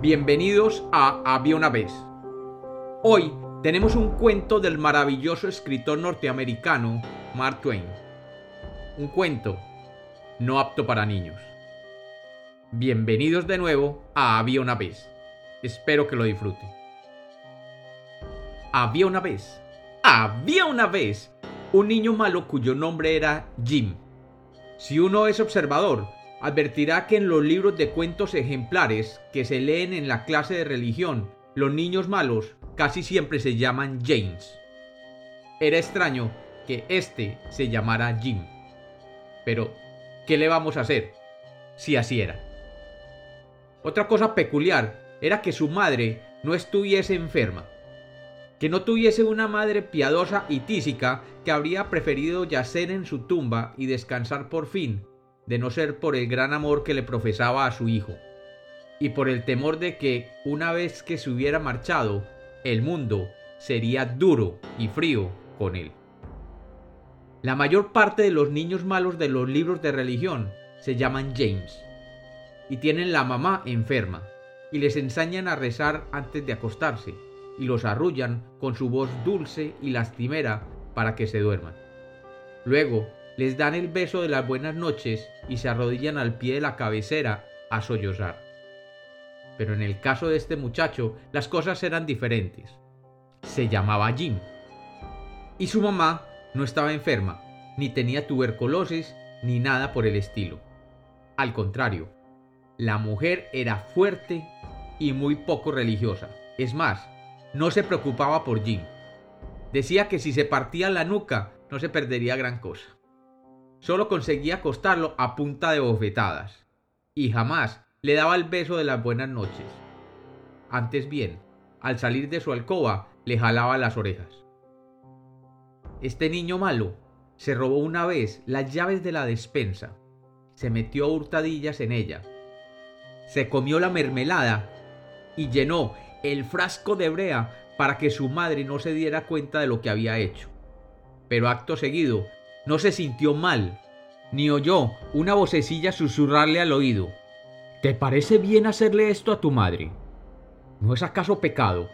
Bienvenidos a Había una vez. Hoy tenemos un cuento del maravilloso escritor norteamericano Mark Twain. Un cuento no apto para niños. Bienvenidos de nuevo a Había una vez. Espero que lo disfruten. Había una vez. Había una vez un niño malo cuyo nombre era Jim. Si uno es observador, advertirá que en los libros de cuentos ejemplares que se leen en la clase de religión, los niños malos casi siempre se llaman James. Era extraño que este se llamara Jim. Pero, ¿qué le vamos a hacer? Si así era. Otra cosa peculiar era que su madre no estuviese enferma, que no tuviese una madre piadosa y tísica que habría preferido yacer en su tumba y descansar por fin de no ser por el gran amor que le profesaba a su hijo, y por el temor de que, una vez que se hubiera marchado, el mundo sería duro y frío con él. La mayor parte de los niños malos de los libros de religión se llaman James, y tienen la mamá enferma, y les enseñan a rezar antes de acostarse, y los arrullan con su voz dulce y lastimera para que se duerman. Luego les dan el beso de las buenas noches y se arrodillan al pie de la cabecera a sollozar. Pero en el caso de este muchacho las cosas eran diferentes. Se llamaba Jim. Y su mamá no estaba enferma, ni tenía tuberculosis, ni nada por el estilo. Al contrario, la mujer era fuerte y muy poco religiosa. Es más, no se preocupaba por Jim. Decía que si se partía la nuca no se perdería gran cosa solo conseguía acostarlo a punta de bofetadas, y jamás le daba el beso de las buenas noches. Antes bien, al salir de su alcoba, le jalaba las orejas. Este niño malo se robó una vez las llaves de la despensa, se metió a hurtadillas en ella, se comió la mermelada y llenó el frasco de brea para que su madre no se diera cuenta de lo que había hecho. Pero acto seguido no se sintió mal, ni oyó una vocecilla susurrarle al oído. ¿Te parece bien hacerle esto a tu madre? ¿No es acaso pecado?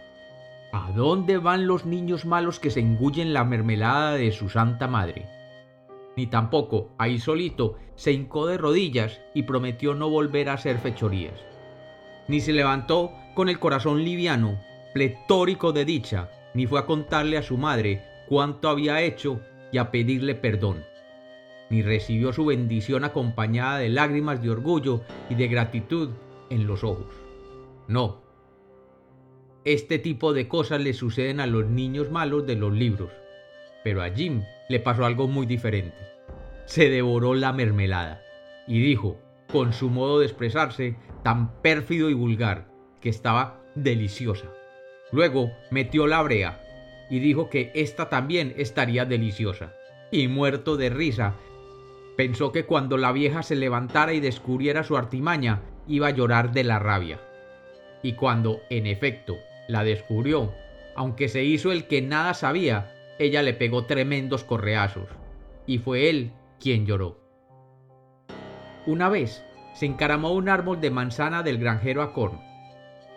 ¿A dónde van los niños malos que se engullen la mermelada de su santa madre? Ni tampoco, ahí solito, se hincó de rodillas y prometió no volver a hacer fechorías. Ni se levantó con el corazón liviano, pletórico de dicha, ni fue a contarle a su madre cuánto había hecho y a pedirle perdón, ni recibió su bendición acompañada de lágrimas de orgullo y de gratitud en los ojos. No. Este tipo de cosas le suceden a los niños malos de los libros, pero a Jim le pasó algo muy diferente. Se devoró la mermelada y dijo, con su modo de expresarse tan pérfido y vulgar, que estaba deliciosa. Luego metió la brea y dijo que esta también estaría deliciosa. Y muerto de risa, pensó que cuando la vieja se levantara y descubriera su artimaña, iba a llorar de la rabia. Y cuando, en efecto, la descubrió, aunque se hizo el que nada sabía, ella le pegó tremendos correazos, y fue él quien lloró. Una vez se encaramó un árbol de manzana del granjero Acorn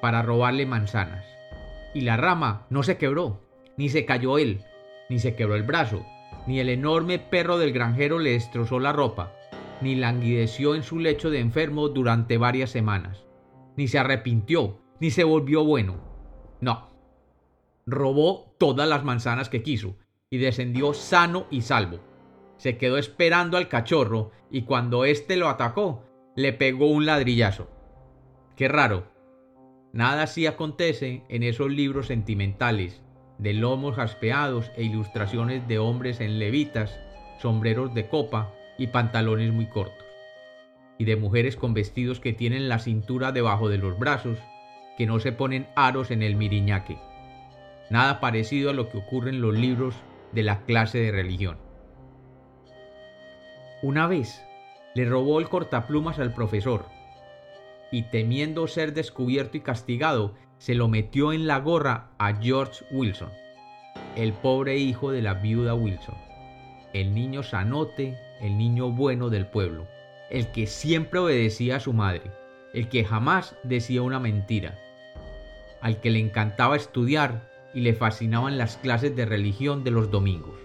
para robarle manzanas, y la rama no se quebró, ni se cayó él, ni se quebró el brazo, ni el enorme perro del granjero le destrozó la ropa, ni languideció en su lecho de enfermo durante varias semanas, ni se arrepintió, ni se volvió bueno. No. Robó todas las manzanas que quiso y descendió sano y salvo. Se quedó esperando al cachorro y cuando éste lo atacó, le pegó un ladrillazo. Qué raro. Nada así acontece en esos libros sentimentales de lomos jaspeados e ilustraciones de hombres en levitas, sombreros de copa y pantalones muy cortos, y de mujeres con vestidos que tienen la cintura debajo de los brazos, que no se ponen aros en el miriñaque. Nada parecido a lo que ocurre en los libros de la clase de religión. Una vez le robó el cortaplumas al profesor, y temiendo ser descubierto y castigado, se lo metió en la gorra a George Wilson, el pobre hijo de la viuda Wilson, el niño sanote, el niño bueno del pueblo, el que siempre obedecía a su madre, el que jamás decía una mentira, al que le encantaba estudiar y le fascinaban las clases de religión de los domingos.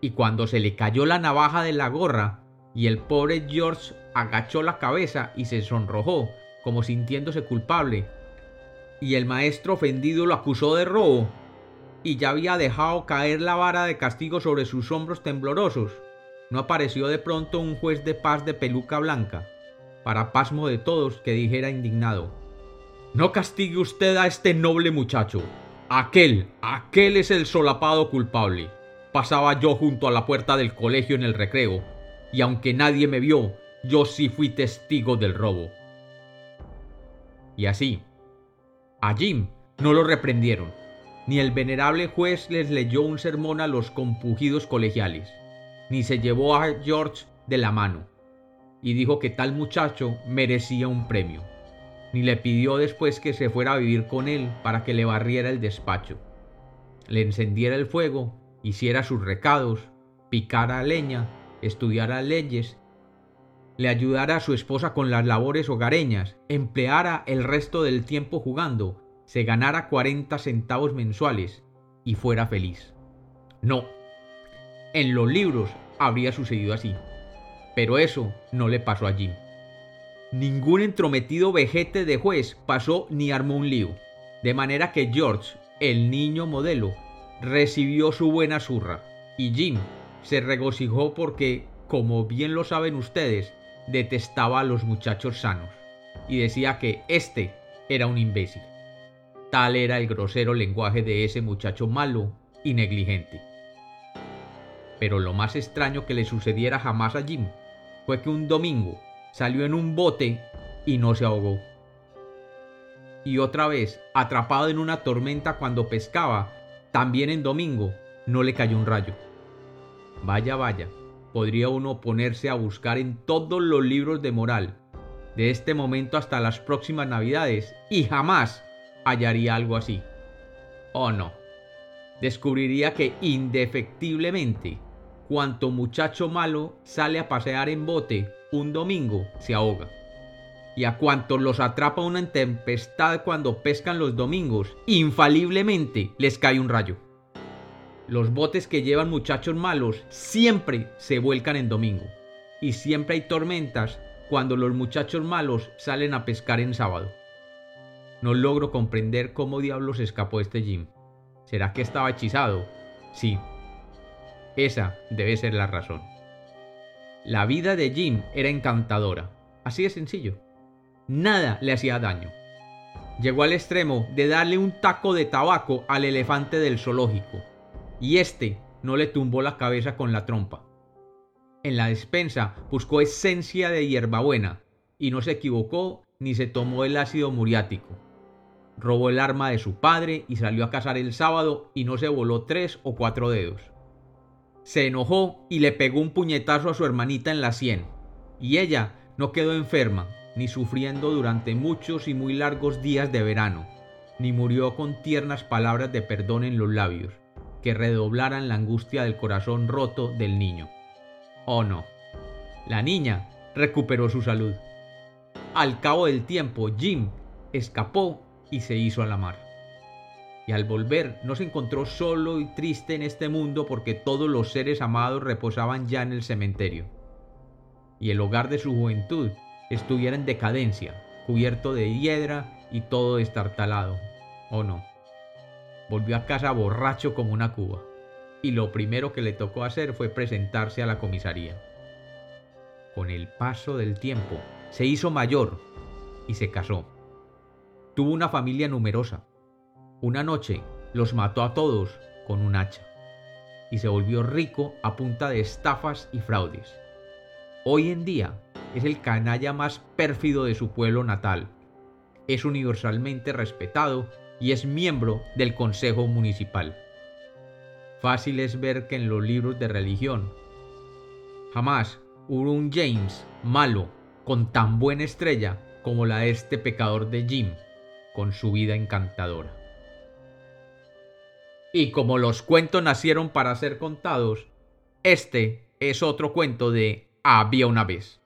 Y cuando se le cayó la navaja de la gorra y el pobre George agachó la cabeza y se sonrojó, como sintiéndose culpable, y el maestro ofendido lo acusó de robo, y ya había dejado caer la vara de castigo sobre sus hombros temblorosos, no apareció de pronto un juez de paz de peluca blanca, para pasmo de todos que dijera indignado, No castigue usted a este noble muchacho, aquel, aquel es el solapado culpable. Pasaba yo junto a la puerta del colegio en el recreo, y aunque nadie me vio, yo sí fui testigo del robo. Y así, a Jim. No lo reprendieron, ni el venerable juez les leyó un sermón a los compugidos colegiales, ni se llevó a George de la mano, y dijo que tal muchacho merecía un premio, ni le pidió después que se fuera a vivir con él para que le barriera el despacho, le encendiera el fuego, hiciera sus recados, picara leña, estudiara leyes, le ayudara a su esposa con las labores hogareñas, empleara el resto del tiempo jugando, se ganara 40 centavos mensuales y fuera feliz. No, en los libros habría sucedido así, pero eso no le pasó a Jim. Ningún entrometido vejete de juez pasó ni armó un lío, de manera que George, el niño modelo, recibió su buena zurra y Jim se regocijó porque, como bien lo saben ustedes, detestaba a los muchachos sanos y decía que éste era un imbécil. Tal era el grosero lenguaje de ese muchacho malo y negligente. Pero lo más extraño que le sucediera jamás a Jim fue que un domingo salió en un bote y no se ahogó. Y otra vez, atrapado en una tormenta cuando pescaba, también en domingo, no le cayó un rayo. Vaya, vaya, podría uno ponerse a buscar en todos los libros de moral, de este momento hasta las próximas navidades, y jamás hallaría algo así. ¿O no? Descubriría que indefectiblemente, cuanto muchacho malo sale a pasear en bote un domingo, se ahoga. Y a cuantos los atrapa una tempestad cuando pescan los domingos, infaliblemente les cae un rayo. Los botes que llevan muchachos malos siempre se vuelcan en domingo. Y siempre hay tormentas cuando los muchachos malos salen a pescar en sábado. No logro comprender cómo diablos escapó este Jim. ¿Será que estaba hechizado? Sí. Esa debe ser la razón. La vida de Jim era encantadora. Así de sencillo. Nada le hacía daño. Llegó al extremo de darle un taco de tabaco al elefante del zoológico. Y este no le tumbó la cabeza con la trompa. En la despensa buscó esencia de hierbabuena y no se equivocó ni se tomó el ácido muriático robó el arma de su padre y salió a cazar el sábado y no se voló tres o cuatro dedos. Se enojó y le pegó un puñetazo a su hermanita en la sien, y ella no quedó enferma, ni sufriendo durante muchos y muy largos días de verano, ni murió con tiernas palabras de perdón en los labios, que redoblaran la angustia del corazón roto del niño. Oh no. La niña recuperó su salud. Al cabo del tiempo, Jim escapó y se hizo a la mar. Y al volver no se encontró solo y triste en este mundo porque todos los seres amados reposaban ya en el cementerio. Y el hogar de su juventud estuviera en decadencia, cubierto de hiedra y todo destartalado. ¿O no? Volvió a casa borracho como una cuba. Y lo primero que le tocó hacer fue presentarse a la comisaría. Con el paso del tiempo, se hizo mayor y se casó. Tuvo una familia numerosa. Una noche los mató a todos con un hacha y se volvió rico a punta de estafas y fraudes. Hoy en día es el canalla más pérfido de su pueblo natal. Es universalmente respetado y es miembro del Consejo Municipal. Fácil es ver que en los libros de religión jamás hubo un James malo con tan buena estrella como la de este pecador de Jim con su vida encantadora. Y como los cuentos nacieron para ser contados, este es otro cuento de Había una vez.